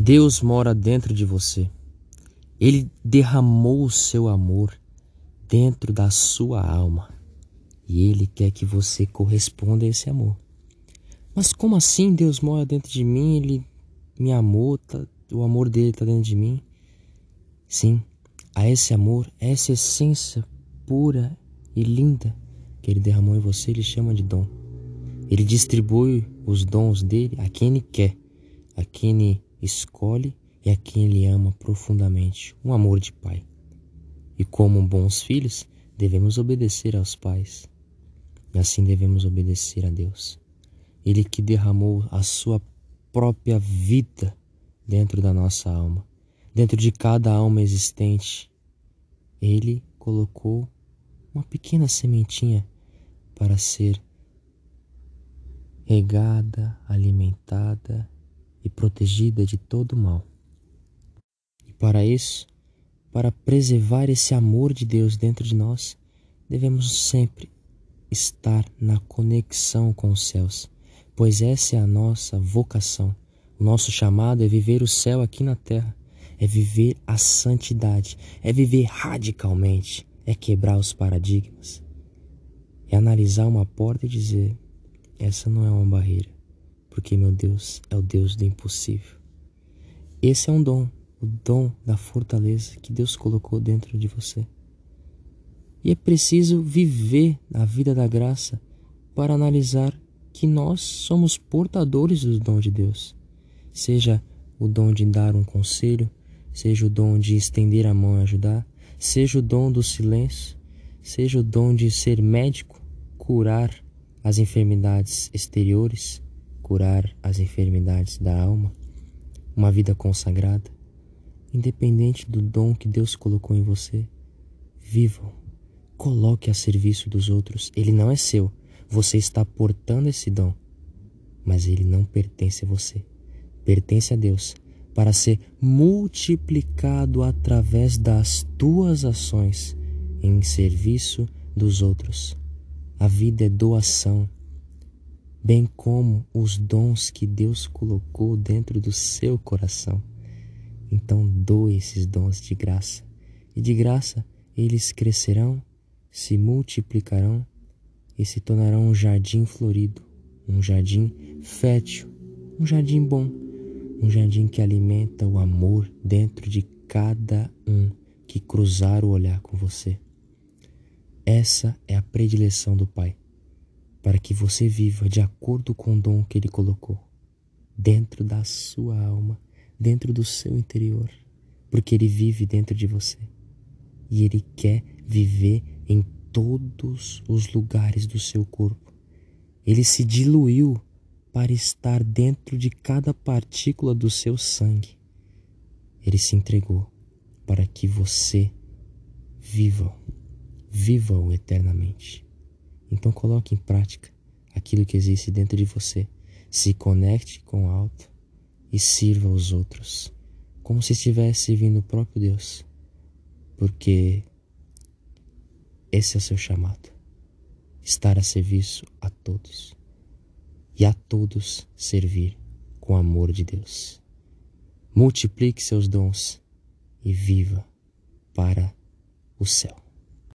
Deus mora dentro de você. Ele derramou o seu amor dentro da sua alma e Ele quer que você corresponda a esse amor. Mas como assim Deus mora dentro de mim? Ele me amou, tá, o amor dele está dentro de mim? Sim, a esse amor, essa essência pura e linda que Ele derramou em você, Ele chama de dom. Ele distribui os dons dele a quem Ele quer, a quem Ele escolhe e a quem Ele ama profundamente, um amor de pai. E como bons filhos, devemos obedecer aos pais. E assim devemos obedecer a Deus. Ele que derramou a sua própria vida dentro da nossa alma, dentro de cada alma existente. Ele colocou uma pequena sementinha para ser regada, alimentada e protegida de todo mal. E para isso, para preservar esse amor de Deus dentro de nós, devemos sempre estar na conexão com os céus, pois essa é a nossa vocação. O nosso chamado é viver o céu aqui na terra, é viver a santidade, é viver radicalmente, é quebrar os paradigmas, é analisar uma porta e dizer: essa não é uma barreira, porque meu Deus é o Deus do impossível. Esse é um dom, o dom da fortaleza que Deus colocou dentro de você. E é preciso viver a vida da graça para analisar que nós somos portadores do dom de Deus. Seja o dom de dar um conselho, seja o dom de estender a mão e ajudar, seja o dom do silêncio, seja o dom de ser médico, curar as enfermidades exteriores, curar as enfermidades da alma, uma vida consagrada, independente do dom que Deus colocou em você, vivam, coloque a serviço dos outros. Ele não é seu, você está portando esse dom, mas ele não pertence a você, pertence a Deus para ser multiplicado através das tuas ações em serviço dos outros. A vida é doação, bem como os dons que Deus colocou dentro do seu coração. Então, doe esses dons de graça, e de graça eles crescerão, se multiplicarão e se tornarão um jardim florido, um jardim fértil, um jardim bom, um jardim que alimenta o amor dentro de cada um que cruzar o olhar com você. Essa é a predileção do Pai, para que você viva de acordo com o dom que Ele colocou dentro da sua alma, dentro do seu interior, porque Ele vive dentro de você e Ele quer viver em todos os lugares do seu corpo. Ele se diluiu para estar dentro de cada partícula do seu sangue. Ele se entregou para que você viva viva-o eternamente. Então coloque em prática aquilo que existe dentro de você. Se conecte com o alto e sirva aos outros, como se estivesse servindo o próprio Deus. Porque esse é o seu chamado. Estar a serviço a todos. E a todos servir com o amor de Deus. Multiplique seus dons e viva para o céu.